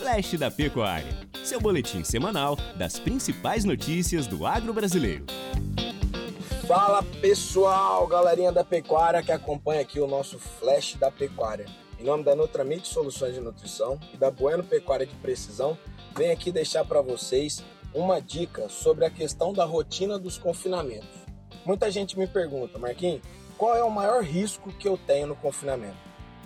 Flash da Pecuária, seu boletim semanal das principais notícias do agro brasileiro. Fala pessoal, galerinha da pecuária que acompanha aqui o nosso Flash da Pecuária. Em nome da Nutramite Soluções de Nutrição e da Bueno Pecuária de Precisão, venho aqui deixar para vocês uma dica sobre a questão da rotina dos confinamentos. Muita gente me pergunta, Marquinhos, qual é o maior risco que eu tenho no confinamento?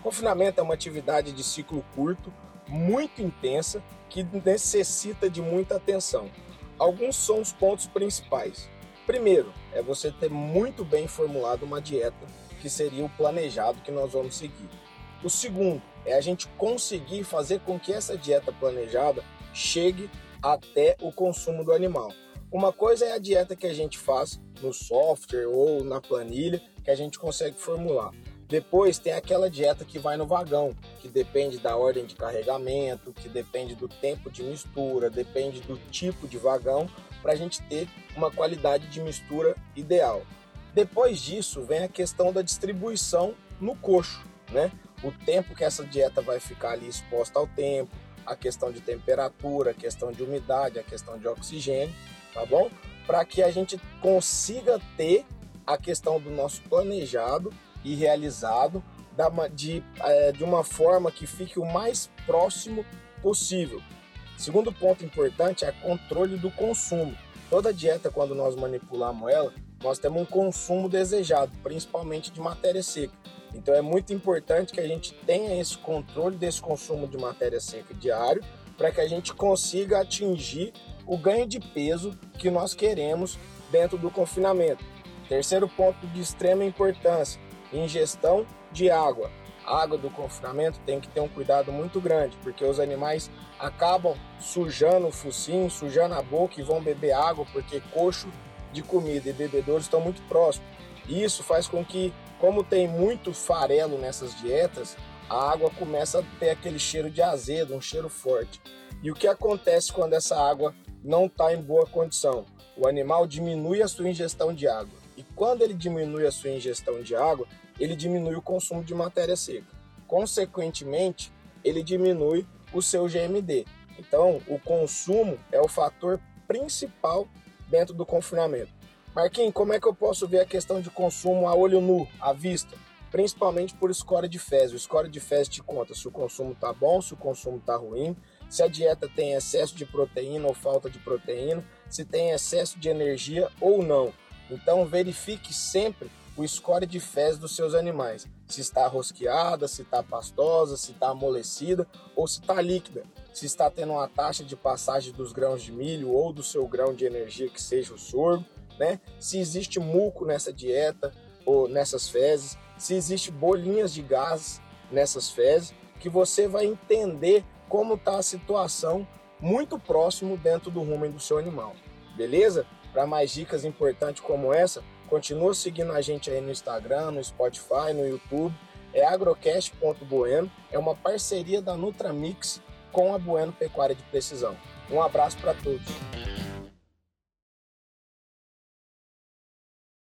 Confinamento é uma atividade de ciclo curto, muito intensa, que necessita de muita atenção. Alguns são os pontos principais. Primeiro, é você ter muito bem formulado uma dieta, que seria o planejado que nós vamos seguir. O segundo é a gente conseguir fazer com que essa dieta planejada chegue até o consumo do animal. Uma coisa é a dieta que a gente faz no software ou na planilha que a gente consegue formular. Depois tem aquela dieta que vai no vagão, que depende da ordem de carregamento, que depende do tempo de mistura, depende do tipo de vagão, para a gente ter uma qualidade de mistura ideal. Depois disso vem a questão da distribuição no coxo, né? O tempo que essa dieta vai ficar ali exposta ao tempo, a questão de temperatura, a questão de umidade, a questão de oxigênio, tá bom? Para que a gente consiga ter a questão do nosso planejado e realizado de, é, de uma forma que fique o mais próximo possível. Segundo ponto importante é controle do consumo. Toda dieta, quando nós manipulamos ela, nós temos um consumo desejado, principalmente de matéria seca. Então é muito importante que a gente tenha esse controle desse consumo de matéria seca diário para que a gente consiga atingir o ganho de peso que nós queremos dentro do confinamento. Terceiro ponto de extrema importância: ingestão de água. A água do confinamento tem que ter um cuidado muito grande, porque os animais acabam sujando o focinho, sujando a boca e vão beber água, porque coxo de comida e bebedouros estão muito próximos. Isso faz com que, como tem muito farelo nessas dietas, a água começa a ter aquele cheiro de azedo, um cheiro forte. E o que acontece quando essa água não está em boa condição? O animal diminui a sua ingestão de água. Quando ele diminui a sua ingestão de água, ele diminui o consumo de matéria seca. Consequentemente, ele diminui o seu GMD. Então, o consumo é o fator principal dentro do confinamento. Marquinhos, como é que eu posso ver a questão de consumo a olho nu, à vista? Principalmente por score de fezes. O score de fezes te conta se o consumo está bom, se o consumo está ruim, se a dieta tem excesso de proteína ou falta de proteína, se tem excesso de energia ou não. Então verifique sempre o score de fezes dos seus animais. Se está rosqueada, se está pastosa, se está amolecida ou se está líquida. Se está tendo uma taxa de passagem dos grãos de milho ou do seu grão de energia que seja o sorgo, né? Se existe muco nessa dieta ou nessas fezes, se existe bolinhas de gás nessas fezes, que você vai entender como está a situação muito próximo dentro do rumen do seu animal. Beleza? Para mais dicas importantes como essa, continua seguindo a gente aí no Instagram, no Spotify, no YouTube. É agrocast.bueno, é uma parceria da Nutramix com a Bueno Pecuária de Precisão. Um abraço para todos.